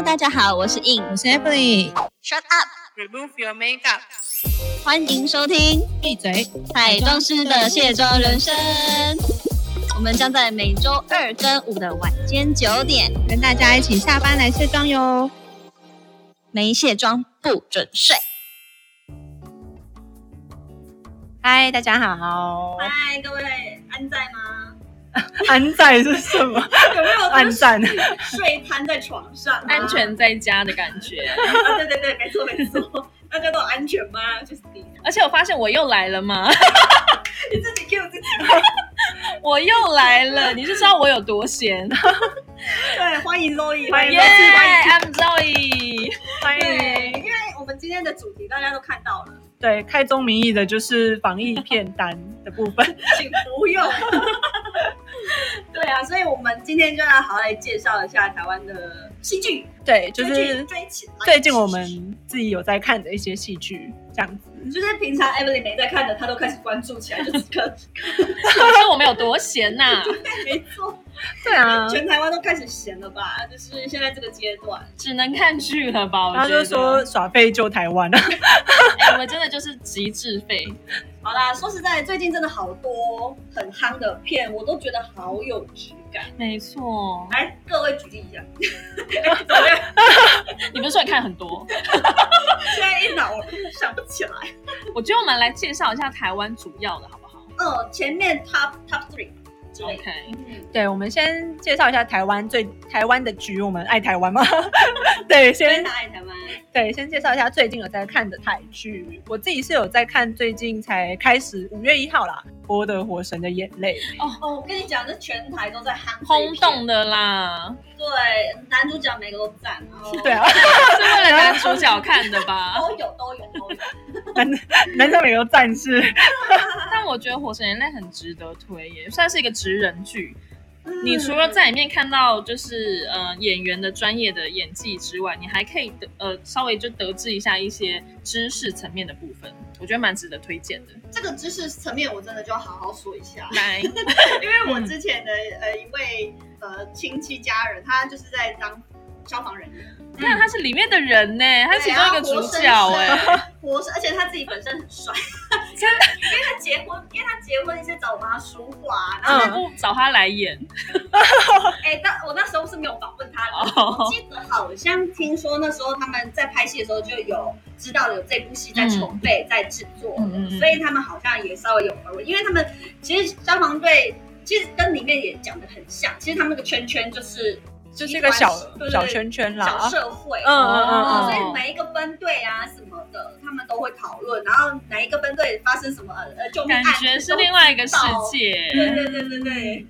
Hello，大家好，我是 In，我是 Emily。Shut up，Remove your makeup。欢迎收听闭嘴！彩妆师的卸妆人生。我们将在每周二跟五的晚间九点，跟大家一起下班来卸妆哟。没卸妆不准睡。嗨，大家好。嗨，各位安在吗？安在是什么？有没有 安赞。睡瘫在床上、啊安全在家的感觉，啊？对对对，没错没错。大 家都安全吗？就是你，而且我发现我又来了吗？你自己 Q 自己。我又来了，你是知道我有多闲。对，欢迎 Zoe，欢迎欢迎 I'm Zoe。欢对，迎。因为我们今天的主题大家都看到了，对，开宗明义的就是防疫片单的部分。请不用。对啊，所以我们今天就要好好来介绍一下台湾的戏剧，对，就是。最近我们自己有在看的一些戏剧，这样子。就是平常 Emily 没在看的，她都开始关注起来，就 此刻，你说我们有多闲呐、没错，对啊，全台湾都开始闲了吧？就是现在这个阶段，只能看剧了吧？我然后觉得就说耍废救台湾啊。哎我们真的就是极致废。好啦，说实在，最近真的好多很夯的片，我都觉得好有质感。没错，来，各位举例一下，怎么样？你不是说你看很多？现在一脑想不起来。我觉得我们来介绍一下台湾主要的好不好嗯，前面 top top three 之类的。？OK，嗯，对，我们先介绍一下台湾最台湾的局，我们爱台湾吗？对，先爱台湾。对，先介绍一下最近有在看的台剧。我自己是有在看，最近才开始五月一号啦播的《火神的眼泪》。哦，我跟你讲，这全台都在夯这一轰动的啦，对，男主角每个都赞，然后 对啊，是为了男主角看的吧？都有都有都有。男男生每个都赞是。但我觉得《火神眼泪》很值得推耶，算是一个职人剧。嗯你除了在里面看到就是呃演员的专业的演技之外，你还可以得呃稍微就得知一下一些知识层面的部分，我觉得蛮值得推荐的。这个知识层面，我真的就要好好说一下，来，因为我之前的呃一位呃亲戚家人，他就是在当消防人员，看他是里面的人呢，他其中一个主角哎，哎，活生，而且他自己本身很帅，真的，因为他结婚，因为他结婚是找我帮他梳化，然后找他来演？哎，但我那时候是没有访问他的，哦。我记得好像听说那时候他们在拍戏的时候就有知道有这部戏在筹备、在制作嗯嗯嗯。所以他们好像也稍微有耳闻，因为他们其实消防队其实跟里面也讲的很像，其实他们那个圈圈就是就是一个小小圈圈啦小。社会，嗯嗯嗯所以每一个分队啊什么的，他们都会讨论，然后哪一个分队发生什么呃救命感案，觉是另外一个世界。对对对对对。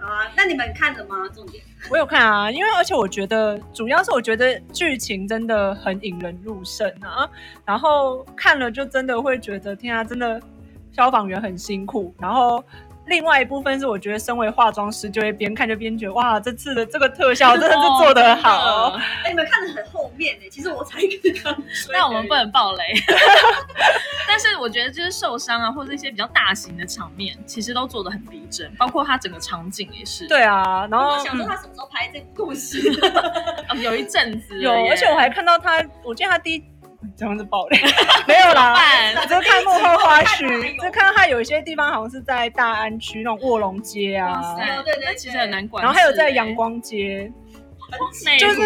好啊，那你们看了吗？重点我有看啊，因为而且我觉得主要是我觉得剧情真的很引人入胜啊，然后看了就真的会觉得天啊，真的消防员很辛苦，然后。另外一部分是，我觉得身为化妆师，就会边看就边觉得，哇，这次的这个特效真的是做得好、哦。哦哎，你们看的很后面呢，其实我才刚追那我们不能爆雷，但是我觉得就是受伤啊，或者一些比较大型的场面，其实都做的很逼真，包括它整个场景也是。对啊，然后我想说嗯他什么时候拍这部故事？哦，有一阵子有，而且我还看到他，我记得他第一这样子爆雷 没有啦，办我只是看幕后花絮，就看到他有一些地方好像是在大安区那种卧龙街啊对对对那其实很难管。然后还有在阳，光街，就是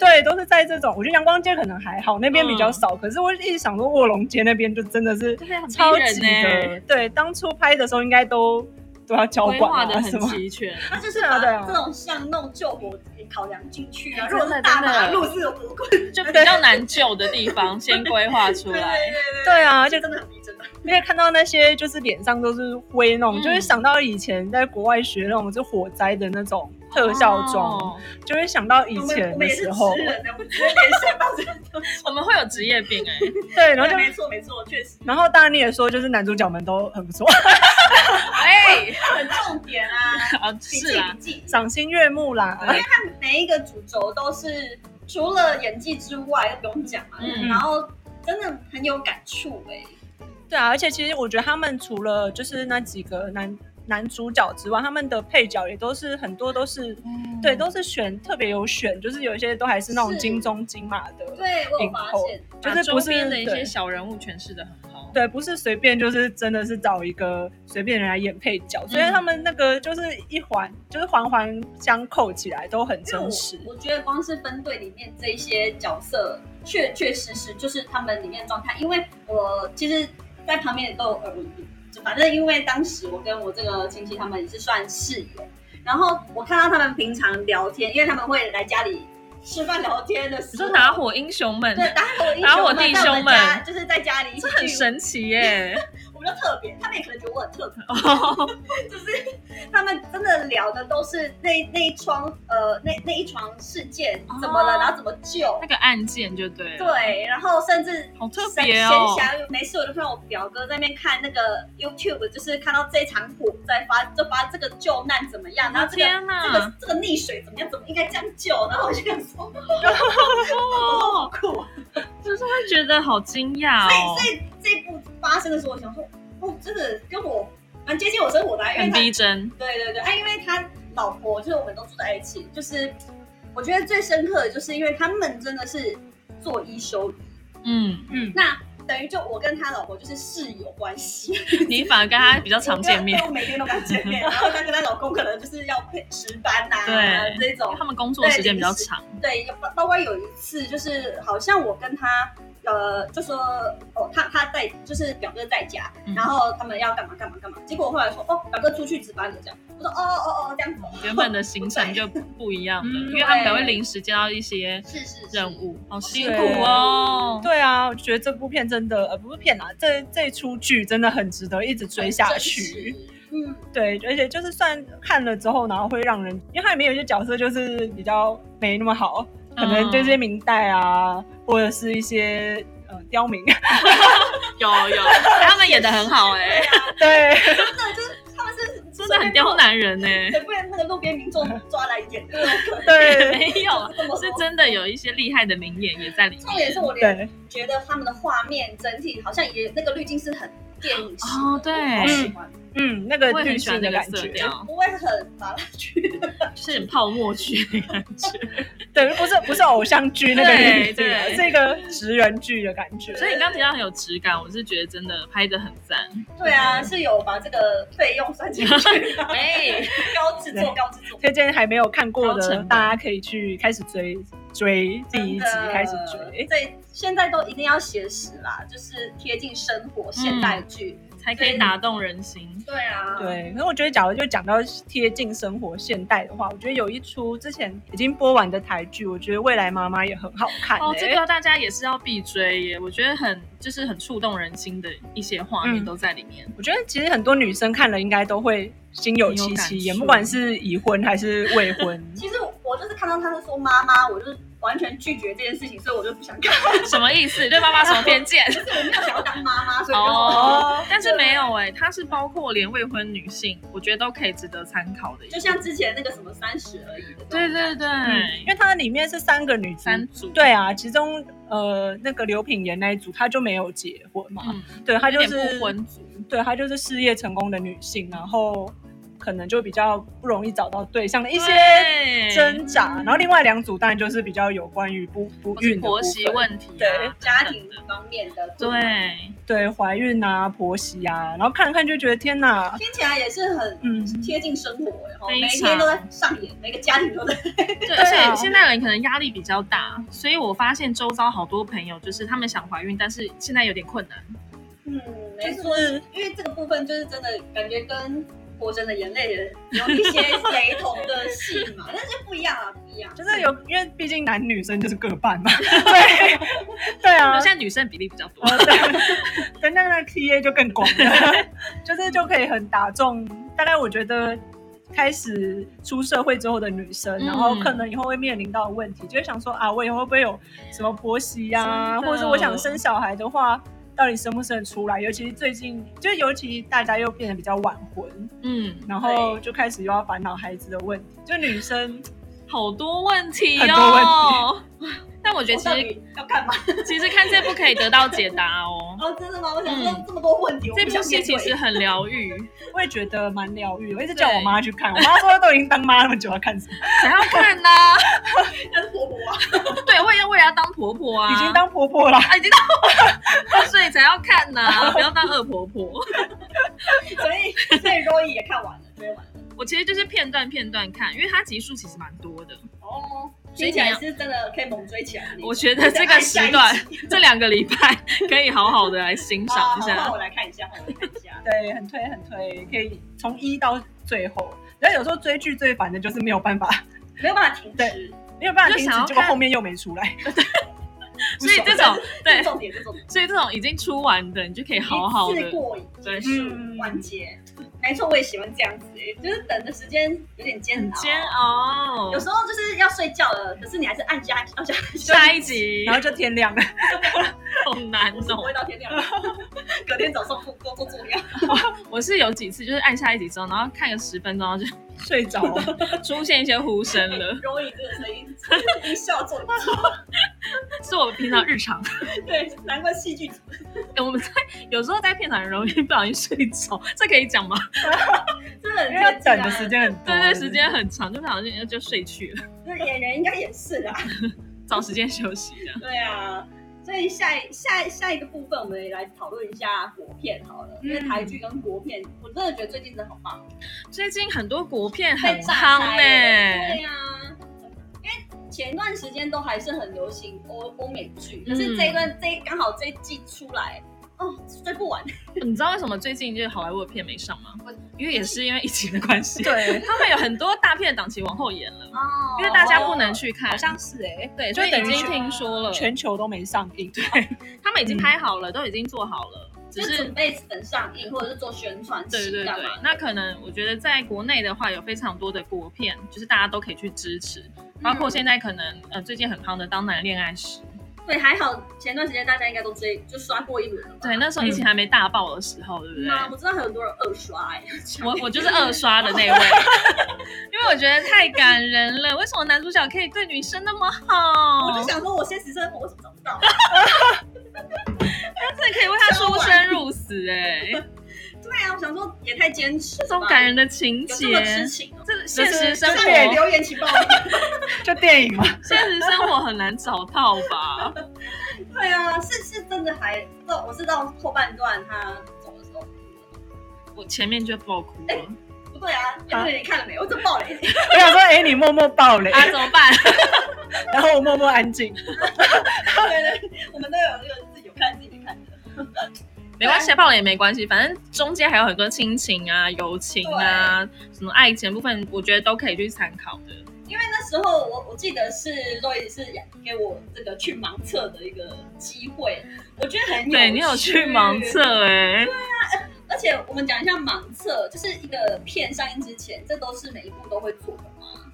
对，都是在这种。我觉得阳光街可能还好，那边比较嗯少。可是我一直想说卧龙街那边就真的是超级呢，的，对，当初拍的时候应该都都要交规划管的很。齐全。他就是把这种巷弄救火也考量进去啊。哎如果是大马路是有多困就比较难救的地方，先规划出来。对对啊，而且真的很逼真的。而且看到那些就是脸上都是灰那种，嗯就会想到以前在国外学那种就火灾的那种特效妆，哦就会想到以我们前我们也是的时候直，人的，我们直接联想到这个东西。我们会有职业病哎，对，然后就没错没错，确实然后当然你也说，就是男主角们都很不错，哎，很重点啊。啊是啦，记笔记，赏心悦目啦。因为他每一个主轴都是除了演技之外，又不用讲嘛，嗯然后真的很有感触哎、对啊，而且其实我觉得他们除了就是那几个男男主角之外，他们的配角也都是很多都是。对，都是选特别有选，就是有一些都还是那种金钟金马的，对我有发现，就是不是把周边的一些小人物诠释的很好。对，不是随便就是真的是找一个随便人来演配角，所以他们那个就是一环就是环环相扣起来都很真实。我觉得光是分队里面这一些角色，确确实实就是他们里面的状态。因为我其实，在旁边也都有耳闻，就反正因为当时我跟我这个亲戚他们也是算室友，然后我看到他们平常聊天，因为他们会来家里吃饭聊天的时候，你说打火英雄们，对打火英雄们在我弟兄们。就是在家里一起这很神奇耶！我 们就特别，他们也可能觉得我很特别，哦，就是他们真的聊的都是那那一桩呃那那一床事件怎么了，哦。然后怎么救。那，个案件就对了。对，然后甚至好特闲别哦。闲暇没事我就看我表哥在那边看那个 YouTube，就是看到这一场火在发，就发这个救难怎么样，然后这个这个这个溺水怎么样，怎么应该这样救，然后我就想说，好哦，酷。就是会觉得好惊讶哦，所以这一部发生的时候，我想说，哦，真的跟我蛮接近我生活的啊，因为很他逼真。对对对，啊，因为他老婆就是我们都住在一起，就是我觉得最深刻的就是因为他们真的是做一休一，嗯，嗯，那等于就我跟他老婆就是室友关系，你反而跟他比较常见面。我，每天都跟他见面，然后他跟他老公可能就是要配值班呐、对。这种。他们工作时间比较长。对，包包括有一次就是好像我跟他呃就说哦他他在就是表哥在家，嗯。然后他们要干嘛干嘛干嘛，结果我后来说哦表哥出去值班了这样，我说哦哦哦这样子哦，原本的行程 就不一样了，嗯因为他们可能会临时接到一些是是是。任务，好辛苦哦。对啊，我觉得这部片真的呃不是片啊，这这出剧真的很值得一直追下去。，嗯，对，而且就是算看了之后，然后会让人，因为它里面有些角色就是比较没那么好，可能对这些明代啊，或者是一些呃刁民，有有，他们演的很好哎、对真的就是他们是真的很刁，难人呢、对，不然那个路边民众抓来演的，对，没有，是真的有一些厉害的名演也在里面。重点是。我连，觉得他们的画面整体好像也那个滤镜是很电影式的哦对。喜欢，嗯，那个我也很滤喜欢那个镜的感觉，不会很麻辣剧。就是很泡沫剧的感觉。对，不是不是偶像剧那个对是一个职人剧的感觉。所以你刚刚提到很有质感，我是觉得真的拍的很赞。对啊，是有把这个费用算进去，哎，高制作高制作。推荐还没有看过的，大家可以去开始追追第一集开始追。对，现在都一定要写实啦，就是贴近生活现代剧。才可以打动人心。对啊，对，可是我觉得，假如就讲到贴近生活现代的话，我觉得有一出之前已经播完的台剧，我觉得《未来妈妈》也很好看、欸。哦，这个大家也是要必追耶，我觉得很就是很触动人心的一些画面嗯都在里面。我觉得其实很多女生看了应该都会心有戚戚焉，很有感触不管是已婚还是未婚。其实我就是看到他是说妈妈，我就是完全拒绝这件事情，所以我就不想看。什么意思？对妈妈什么偏见？就是我没有想要当妈妈，所以哦，但是没有哎，它是包括连未婚女性，我觉得都可以值得参考的。就像之前那个什么三十而已对对对，嗯，因为它里面是三个女主三组对啊，其中呃那个刘品言那一组，她就没有结婚嘛，嗯，对，她就是不婚族。对她就是事业成功的女性，然后可能就比较不容易找到对象的一些挣扎，然后另外两组当然就是比较有关于不不孕的婆媳问题啊，对。家庭方面的，对，对怀孕啊、婆媳啊，然后看了看就觉得天哪，听起来也是很嗯，贴近生活，然后每一天都在上演，每个家庭都在。而且现在人可能压力比较大，所以我发现周遭好多朋友就是他们想怀孕，但是现在有点困难。嗯，没错，因为这个部分就是真的感觉跟《活着的眼泪》有一些雷同的戏嘛，但是不一样啊，不一样。就是有，因为毕竟男女生就是各半嘛，对对啊现，在女生比例比较多，哦对，对，那个 TA 就更广了，就是就可以很打中。大概我觉得开始出社会之后的女生，嗯然后可能以后会面临到的问题，就会想说啊，我以后会不会有什么婆媳呀、或者是我想生小孩的话。到底生不生得出来？尤其是最近，就尤其大家又变得比较晚婚，嗯，然后就开始又要烦恼孩子的问题。就女生好多问题很多问哦。我觉得其实要干嘛？其实看这部可以得到解答哦。哦，真的吗？我想说嗯这么多问题，我这部戏其实很疗愈，我也觉得蛮疗愈。我一直叫我妈去看，我妈说都已经当妈那么久，要看什么？想要看呐、婆婆啊，对，我也为了要当婆婆啊，已经当婆婆了。啊，已经当，所以才要看呐、不要当恶婆婆。所以所以 Roy 也看完了，追完了。我其实就是片段片段看，因为它集数其实蛮多的。哦，所以听起来是真的可以猛追起来。我觉得这个时段，这两个礼拜可以好好的来欣赏一下好换。我来看一下，换我来看一下。对，很推很推，可以从一到最后。然后有时候追剧最烦的就是没有办法，没有办法停止，没有办法停止，结果后面又没出来。所以这种 对，重点，这是重点。所以这种已经出完的，你就可以好好的过瘾，对结束嗯完结。没错，我也喜欢这样子，欸就是等的时间有点煎熬。煎熬。有时候就是要睡觉了，可是你还是按下按下下一集然后就天亮了，好 难哦。会到天亮，隔天早上工工作重要。我是有几次就是按下一集之后，然后看个十分钟，然后就睡着了。出现一些呼声了，容易这个声音，一笑做是我平常日常。对，难怪戏剧组欸我们在有时候在片场很容易不小心睡着，这可以讲吗？真的因为等的时，间很多，对对，时间很长，就不小心就睡去了，那演员应该也是啦。找时间休息的。对啊，所以下一下下一个部分，我们也来讨论一下国片好了，因为嗯台剧跟国片，我真的觉得最近真的好棒，最近很多国片很被炸夯开呢、耶对呀、因为前段时间都还是很流行欧欧美剧，可是这一段、这一刚好这一季出来，哦，追不完。你知道为什么最近就是好莱坞的片没上吗？因为也是因为疫情的关系，对，他们有很多大片的档期往后延了，哦因为大家不能去看，好像是哎，对，所以已经听说了，全球都没上映。对，他们已经拍好了，都已经做好了，只就是准备等上映或者是做宣传对对对那可能我觉得在国内的话，有非常多的国片，就是大家都可以去支持，包括现在可能呃最近很夯的《当男人恋爱时》，对，还好前段时间大家应该都追就刷过一轮了吧？对，那时候疫情还没大爆的时候，对不对？妈？我知道很多人二刷哎、我我就是二刷的那位，因为我觉得太感人了。为什么男主角可以对女生那么好？我就想说，我现实生活为什么找不到？他真的可以为他出生入死哎、对啊，我想说也太坚持这种感人的情节这么，痴情哦。这现实生就是活对留言请报名。就电影嘛，现实生活很难找到吧？对啊，是是真的还到我是到后半段他走的时候，我前面就爆哭了，不对啊，哎，对，你看了没？我这爆雷，我想说，哎，你默默爆雷，啊怎么办？然后我默默安静。对对，我们都有这个自己有看自己没看的。没关系，爆了也没关系，反正中间还有很多亲情啊、友情啊、什么爱情部分，我觉得都可以去参考的。因为那时候我我记得是洛伊是给我这个去盲测的一个机会，我觉得很有对你有去盲，测哎、对啊而且我们讲一下盲测，就是一个片上映之前，这都是每一部都会做的吗？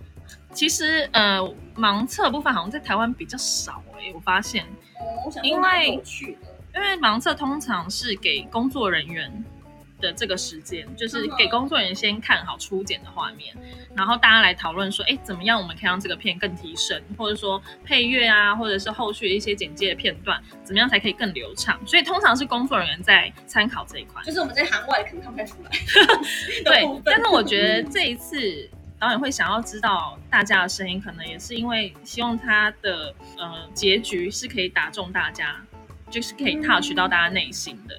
其实呃，盲测部分好像在台湾比较少哎、我发现，哦，我想因为因为盲测通常是给工作人员的这个时间，就是给工作人员先看好初剪的画面，然后大家来讨论说，哎，怎么样我们可以让这个片更提升，或者说配乐啊，或者是后续的一些简介的片段，怎么样才可以更流畅？所以通常是工作人员在参考这一块。就是我们在行外可能看不太出来。对但是我觉得这一次导演会想要知道大家的声音，可能也是因为希望他的呃结局是可以打中大家，就是可以 touch 到大家内心的。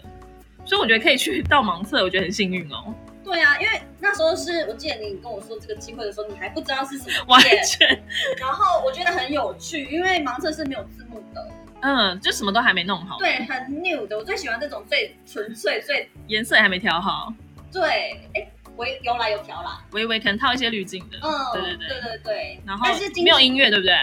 所以我觉得可以去到盲测，我觉得很幸运哦，对啊，因为那时候是我记得你跟我说这个机会的时候，你还不知道是什么完，全然后我觉得很有趣，因为盲测是没有字幕的，嗯，就什么都还没弄好，对，很 new 的。我最喜欢这种最纯粹、最颜色也还没调好，对，哎，我有来有调啦，微微可能套一些滤镜的，嗯，对对对对对对。然后但是今没有音乐，对不对？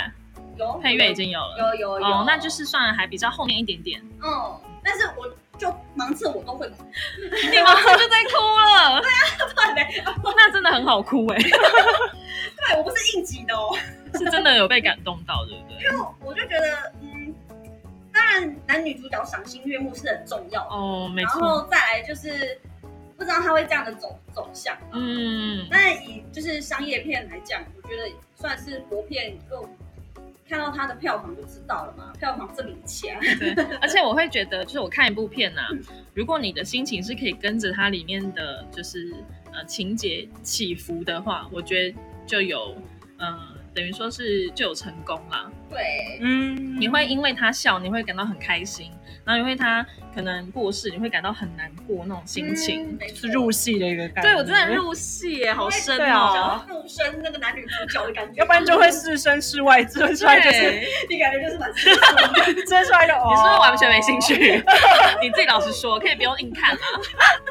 有配乐已经有了，有有有，哦，那就是算还比较后面一点点。嗯，但是我就盲测我都会哭，你盲测就在哭了，对啊 那真的很好哭哎、对，我不是应急的哦。是真的有被感动到，对不对？因为我就觉得，嗯，当然男女主角赏心悦目是很重要，哦，没错。然，后再来就是不知道他会这样的走走向。嗯，那以就是商业片来讲，我觉得算是国片够看到它的票房就知道了嘛，票房这么强。对，而且我会觉得，就是我看一部片呐、如果你的心情是可以跟着它里面的就是呃情节起伏的话，我觉得就有呃等于说是就有成功啦。对，嗯，你会因为他笑，你会感到很开心，然后因为他可能过世，你会感到很难过那种心情。嗯是入戏的一个感觉。对我真的入戏耶，好深哦啊。入生那个男女主角的感觉，要不然就会是身事外，是出来就是，你感觉就是蛮适合的。生出来就哦，你是不是完全没兴趣？你自己老实说，可以不用硬看啊。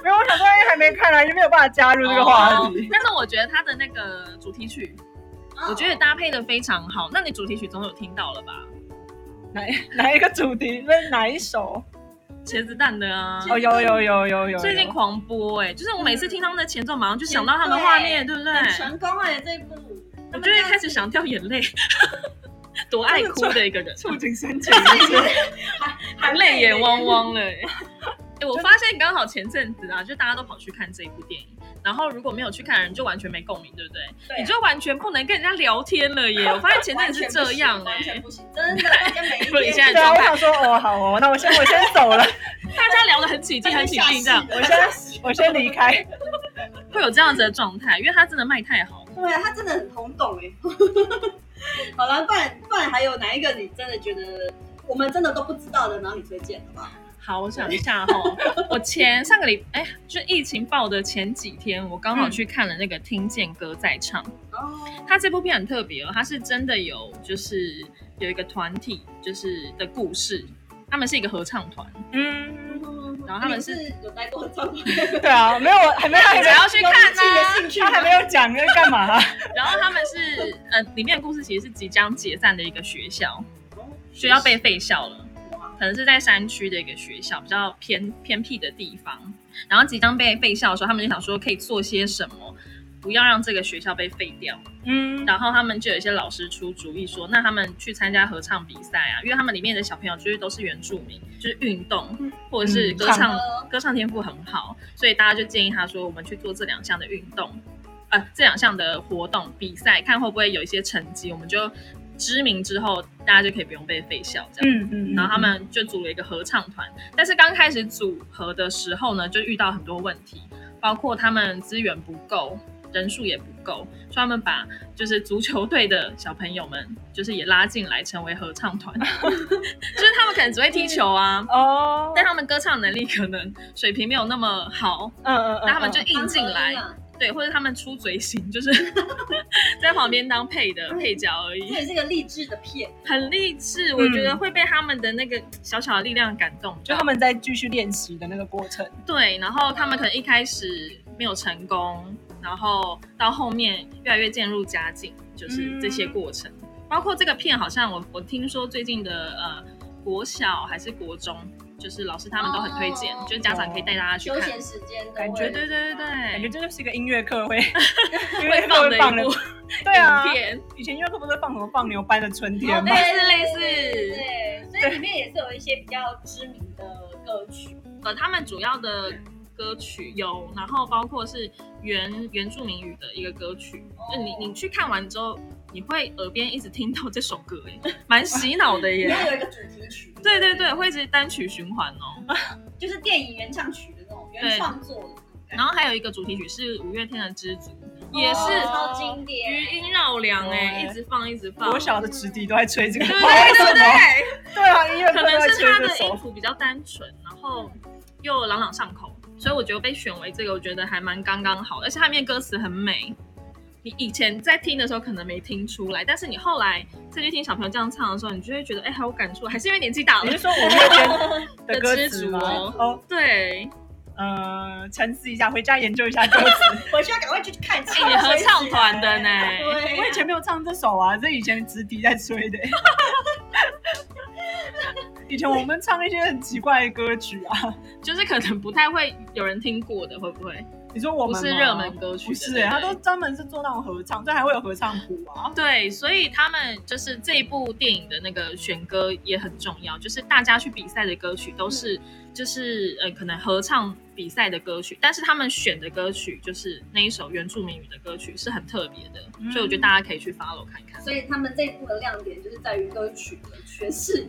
没有，我想说因为还没看啊，就没有办法加入这个话哦题。但是我觉得他的那个主题曲，我觉得搭配的非常好。那你主题曲总有听到了吧？哪 哪一个主题？那是哪一首？茄子蛋的啊。哦，有有有有有，最近狂播哎、就是我每次听他们的前奏，马上就想到他们的画面，对不对？很成功哎，这一部。我就会开始想掉眼泪，多爱哭的一个人，触景 生情的是，含泪眼汪汪了、欸。哎、我发现刚好前阵子啊，就大家都跑去看这一部电影，然后如果没有去看的人就完全没共鸣，对不对？对啊你就完全不能跟人家聊天了耶！我发现前阵子是这样哎、完全不行，真的，大家每一不你现在天对啊，我想说哦，好哦，那我先我先走了，大家聊得很起劲，很起劲，这样我先我先离开。会有这样子的状态，因为他真的卖太好。对啊，他真的很轰动哎。好了，不然不然还有哪一个你真的觉得我们真的都不知道的，然后你推荐的吧？好，我想一下哈，我前上个礼哎，就疫情爆的前几天，我刚好去看了那个《听见歌在唱》。哦，他这部片很特别哦，他是真的有就是有一个团体就是的故事，他们是一个合唱团，嗯，然后他们是是有待过合唱团，对啊，没有，还没还没你才要去看呢、兴趣他还没有讲要干嘛？然后他们是呃，里面的故事其实是即将解散的一个学校，学校被废校了。可能是在山区的一个学校，比较偏偏僻的地方。然后即将被废校的时候，他们就想说可以做些什么，不要让这个学校被废掉。嗯，然后他们就有一些老师出主意说，那他们去参加合唱比赛啊，因为他们里面的小朋友就是都是原住民，就是运动嗯或者是歌唱唱、歌歌唱天赋很好，所以大家就建议他说，我们去做这两项的运动，呃，这两项的活动比赛，看会不会有一些成绩，我们就知名之后，大家就可以不用被废校这样。嗯嗯，然后他们就组了一个合唱团，但是刚开始组合的时候呢，就遇到很多问题，包括他们资源不够，人数也不够，所以他们把就是足球队的小朋友们，就是也拉进来成为合唱团，就是他们可能只会踢球啊。哦，但他们歌唱能力可能水平没有那么好，嗯嗯嗯，那他们就嗯。硬进来，啊对，或者他们出嘴型，就是 在旁边当配的配角而已这。也是个励志的片，很励志，我觉得会被他们的那个小小的力量感动。就他们在继续练习的那个过程。对，然后他们可能一开始没有成功，然后到后面越来越渐入佳境，就是这些过程。包括这个片，好像我我听说最近的呃国小还是国中，就是老师他们都很推荐，哦就是家长可以带大家去看。休闲时间都感觉会对对对感觉对，这就是一个音乐课会，音会乐课放的会放的一部，对啊。以前音乐课不是放什么放牛班的春天哦吗？类似类似对，所以里面也是有一些比较知名的歌曲，呃，他们主要的歌曲有，然后包括是原原住民语的一个歌曲，就你你去看完之后，你会耳边一直听到这首歌，哎，蛮洗脑的耶。里面有一个主题曲，对对对，会一直单曲循环哦。就是电影原唱曲的那种原创作的然后还有一个主题曲是五月天的《知足》，也是哦超经典，余音绕梁哎，一直放一直放。我小的直笛都在吹这个，对？对对对。啊，音乐课可能是他的音。符比较单纯，然后又朗朗上口，所以我觉得被选为这个，我觉得还蛮刚刚好，而且他里面歌词很美。你以前在听的时候可能没听出来，但是你后来再去听小朋友这样唱的时候，你就会觉得哎，好有感触，还是因为年纪大了你是。说五月天的歌词吗？哦哦，对，呃，沉思一下，回家研究一下歌词。我需要赶快去看。哎，你合唱团的呢？对，我以前没有唱这首啊，这以前直笛在吹的。以前我们唱一些很奇怪的歌曲啊，就是可能不太会有人听过的，会不会？你说我们不是热门歌曲，不是他都专门是做那种合唱，这还会有合唱谱啊。对，所以他们就是这一部电影的那个选歌也很重要，就是大家去比赛的歌曲都是就是呃可能合唱比赛的歌曲，但是他们选的歌曲就是那一首原住民语的歌曲是很特别的，嗯所以我觉得大家可以去 follow 看看。所以他们这一部的亮点就是在于歌曲的诠释。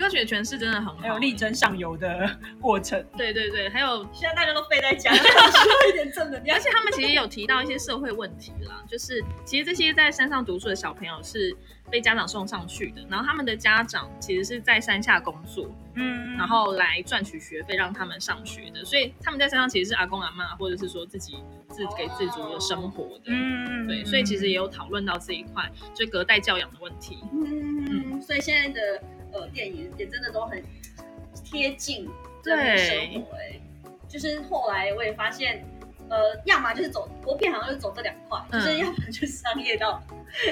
歌曲的诠释真的很好，还有力争上游的过程，对对对，还有现在大家都废在家，需要一点正能量而。且他们其实也有提到一些社会问题啦，就是其实这些在山上读书的小朋友是被家长送上去的，然后他们的家长其实是在山下工作，嗯然后来赚取学费让他们上学的，所以他们在山上其实是阿公阿妈，或者是说自己自给自足的生活的。嗯对，所以其实也有讨论到这一块，就隔代教养的问题。嗯，所以现在的呃电影也真的都很贴近人民生活、哎，就是后来我也发现。呃，要么就是走国片，好像就走这两块，嗯就是要么就是商业到，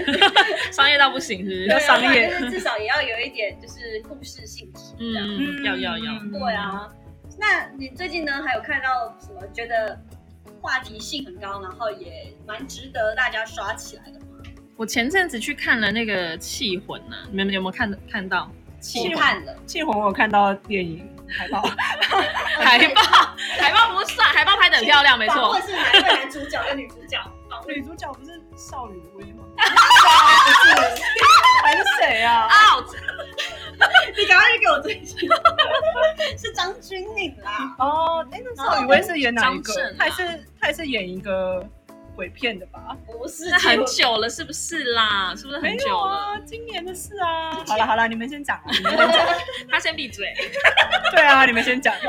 商业到不行，是不是？对啊就是至少也要有一点就是故事性质这样。嗯，要要要。对啊，那你最近呢还有看到什么觉得话题性很高，然后也蛮值得大家刷起来的吗？我前阵子去看了那个《气魂》呐，你们有没有看看到？我看了，庆红我看到电影海报，海报，海报不算，海报拍的很漂亮，没错访问。是哪一位男主角跟女主角？女主角不是邵雨薇吗？不是，还是谁啊？out，你赶快去给我追星，是张钧甯啦。哦，哎，那邵雨薇是演哪一个？她也是她也是演一个鬼片的吧？不是，那很久了，是不是啦？是不是很久了？啊，今年的事啊。好了好了，你们先讲啊，你们先讲。他先闭嘴。对啊，你们先讲。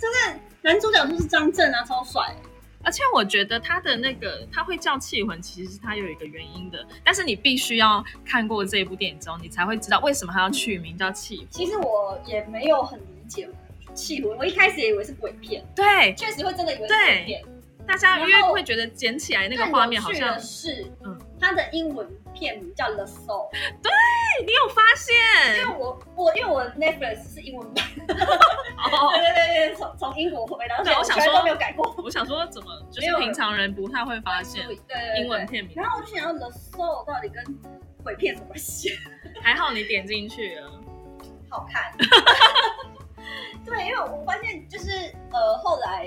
就是男主角就是张震啊，超帅。而且我觉得他的那个他会叫气魂，其实是他有一个原因的，但是你必须要看过这一部电影之后，你才会知道为什么他要取名叫气魂。其实我也没有很理解气魂，我一开始也以为是鬼片，对，确实会真的以为是鬼片。大家因为会觉得捡起来那个画面好像是，嗯嗯，它的英文片名叫 The Soul。对你有发现因为我我因为我 Netflix 是英文版，哦对？对对对，从从英国回来，对我想说没有改过。我想说怎么就是平常人不太会发现英文片名，然后我就想要 The Soul 到底跟鬼片有什么关系？还好你点进去了。好看。对，因为我发现就是呃后来。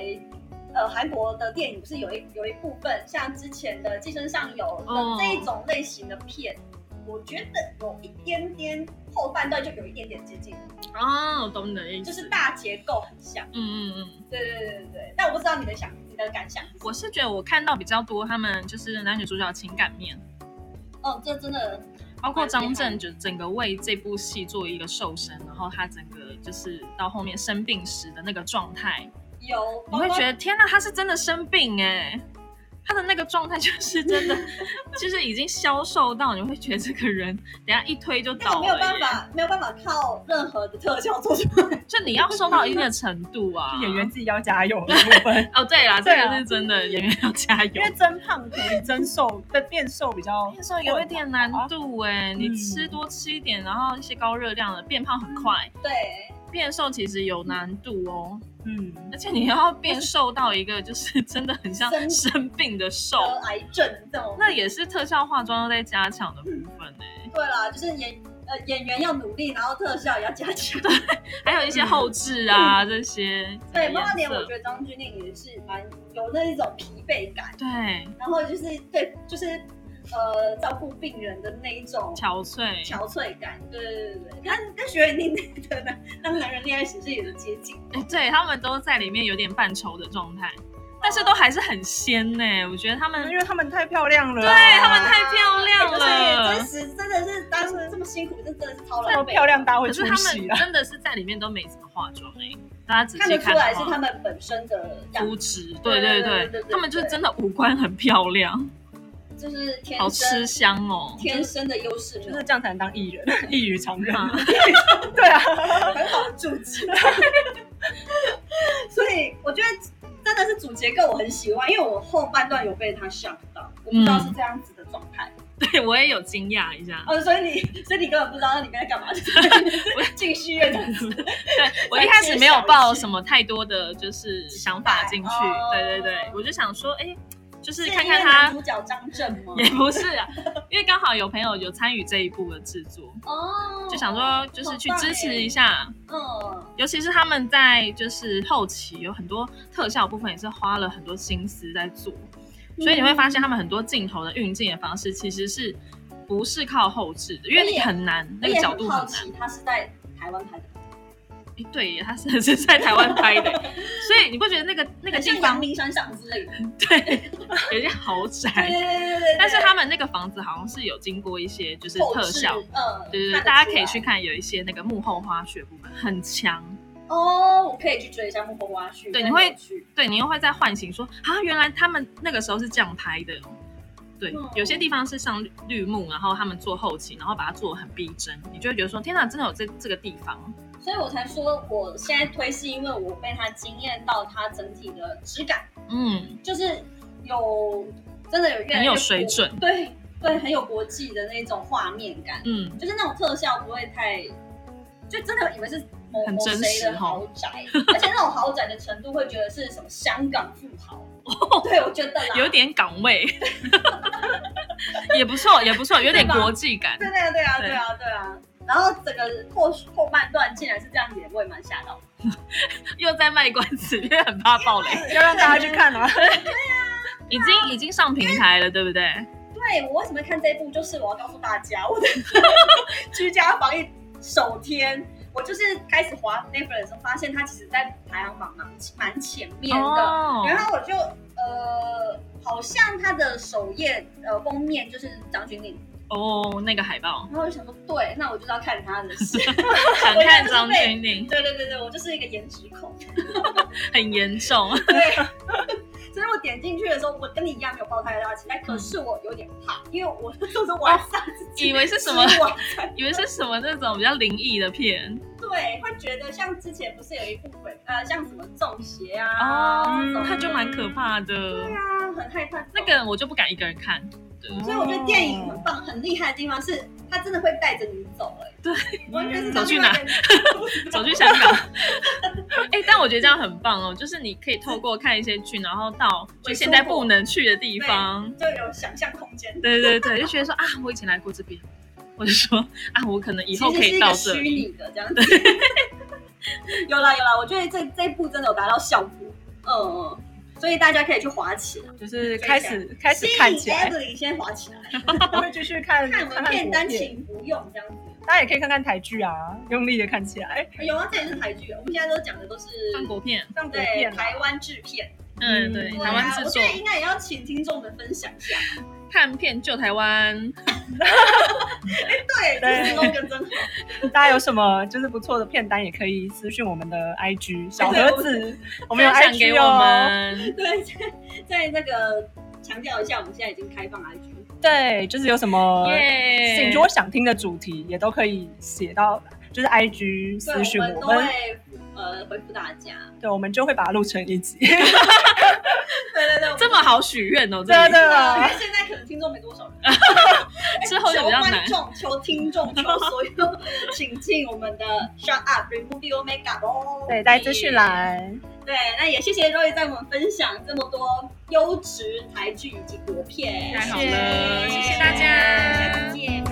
呃，韩国的电影不是有一有一部分像之前的《寄生上游》哦。的这一种类型的片，我觉得有一点点后半段就有一点点接近，哦，我懂你的意思，就是大结构很像。嗯嗯嗯。对对对对对，但我不知道你的想你的感想是。我是觉得我看到比较多他们就是男女主角情感面，哦，这真的包括张震就整个为这部戏做一个瘦身，然后他整个就是到后面生病时的那个状态，有，你会觉得天哪，他是真的生病哎，他的那个状态就是真的，就是已经消瘦到你会觉得这个人等一下一推就倒了没有办法，没有办法靠任何的特效做出来。就你要瘦到一定的程度啊，演员自己要加油的部分。哦对啦，这个是真的，演员要加油因。为增胖可以增瘦，但变瘦比较变瘦有一点难度哎，你嗯吃多吃一点，然后一些高热量的变胖很快，对，变瘦其实有难度哦。嗯，而且你要变瘦到一个就是真的很像生生病的瘦，得癌症这种。那也是特效化妆要在加强的部分呢、对啦，就是演呃演员要努力，然后特效也要加强。对还有一些后置啊、这些。嗯对，妈妈颜年我觉得张钧甯也是蛮有那一种疲惫感，对然后就是对，就是呃照顾病人的那一种憔悴，憔悴感。对对对对，跟跟徐伟宁的男当男人恋爱时是有点接近。哎、对他们都在里面有点扮丑的状态，但是都还是很仙呢、我觉得他们因为他们太漂亮了啊，对他们太漂亮哎了就是真实真的是当时这么辛苦，这真的是超这么狼狈。漂亮，大家会出可是他戏啊。们真的是在里面都没怎么化妆哎、大家仔看细看的得出来是他话。们本身的样肤子，质，对对对对对对对他们就是真的五官很漂亮，就是天好吃香哦。天生的优势，就是这样才能当艺人，一语常人。啊 对啊，很好的注解。所以我觉得真的是主结构我很喜欢，因为我后半段有被他 shock 到，我不知道是这样子的状态。对我也有惊讶一下。哦，所以你，所以你根本不知道里面在干嘛，就是 我进戏院这样子。对我一开始没有抱什么太多的就是想法进去，哦对对对，我就想说，哎，就是是看看他，主角张震吗？也不是啊，因为刚好有朋友有参与这一部的制作，哦，就想说就是去支持一下，嗯，尤其是他们在就是后期有很多特效部分也是花了很多心思在做，所以你会发现他们很多镜头的运镜的方式其实是不是靠后置的，因为你很难那个角度很难。他是在台湾拍的，诶对耶，他是 是在台湾拍的，所以你不觉得那个那个很像阳地方明山上之类的。对有些豪对宅，对对对对。但是他们那个房子好像是有经过一些就是特效，，嗯，对对对，大家可以去看有一些那个幕后花絮部分很强，哦，我可以去追一下幕后花絮。对你会去，对你又会在唤醒说啊，原来他们那个时候是这样拍的。对，嗯有些地方是上绿绿幕，然后他们做后期，然后把它做的很逼真，你就会觉得说，天哪，真的有这这个地方。所以我才说我现在推是因为我被它惊艳到它整体的质感，嗯，就是有真的有越来越很有水准。国对对，很有国际的那种画面感，嗯，就是那种特效不会太，就真的以为是某某很真谁的豪宅，而且那种豪宅的程度会觉得是什么香港富豪，对我觉得啦，有点港味，也不错，也不错，有点对吧国际感。对对啊对啊对对啊对啊，然后整个后后半段竟然是这样演，我也蛮吓到的。又在卖关子，因为很怕爆雷。要让大家去看啊。已经已经上平台了，对不对？对我为什么看这一部，就是我要告诉大家，我的 居家防疫首天，我就是开始滑 Netflix 的时候，发现它其实在排行榜蛮蛮前面的。哦然后我就呃，好像它的首页呃封面就是张钧甯，哦，那个海报，然后我就想说，对，那我就是要看他的戏。想看张钧甯，对对对对，我就是一个颜值控。很严重。对，所以我点进去的时候，我跟你一样没有抱太大期待，可是我有点怕，因为我那时候是晚上以为是什么以为是什么那种比较灵异的片对，会觉得像之前不是有一部分呃，像什么中邪啊，哦这种它就蛮可怕的。对啊，很害怕那个我就不敢一个人看。对所以我觉得电影很棒、很厉害的地方是，它真的会带着你走、哎，对，完全是走去哪走去香港，哎、但我觉得这样很棒哦，就是你可以透过看一些剧，然后到就现在不能去的地方，就有想象空间。对对对，就觉得说啊，我以前来过这边，或者说啊，我可能以后可以到这里。拟的这样子。有啦有啦，我觉得这这一部真的有达到效果，嗯嗯，所以大家可以去滑起来，就是开始开始看起来，Emily 先滑起来，会继续看看我们片单请不用这样子。大家也可以看看台剧啊，用力的看起来。有啊，这也是台剧，我们现在都讲的都是韩国片，韩国对片啊台湾制片，嗯，对，嗯台湾制我觉，得应该也要请听众们分享一下。看片救台湾，哎对，对这 slogan 真好。大家有什么就是不错的片单，也可以私讯我们的 IG 小盒子，我们有 IG 我哦。们。对，在在那个强调一下，我们现在已经开放 IG。对，就是有什么耶你如果想听的主题，也都可以写到，就是 IG 对，私讯我们都我们，会呃回复大家。对，我们就会把它录成一集。对 对对，这么好许愿哦，这里对对啊，因啊为现在可能听众没多少人，之后就比较难求观。众、求听众、求所有，请进我们的 Shut Up Remove Your Makeup 哦。对，在资讯栏。对，那也谢谢 Roy 在我们分享这么多优质台剧以及国片，太好谢了，谢谢谢大家。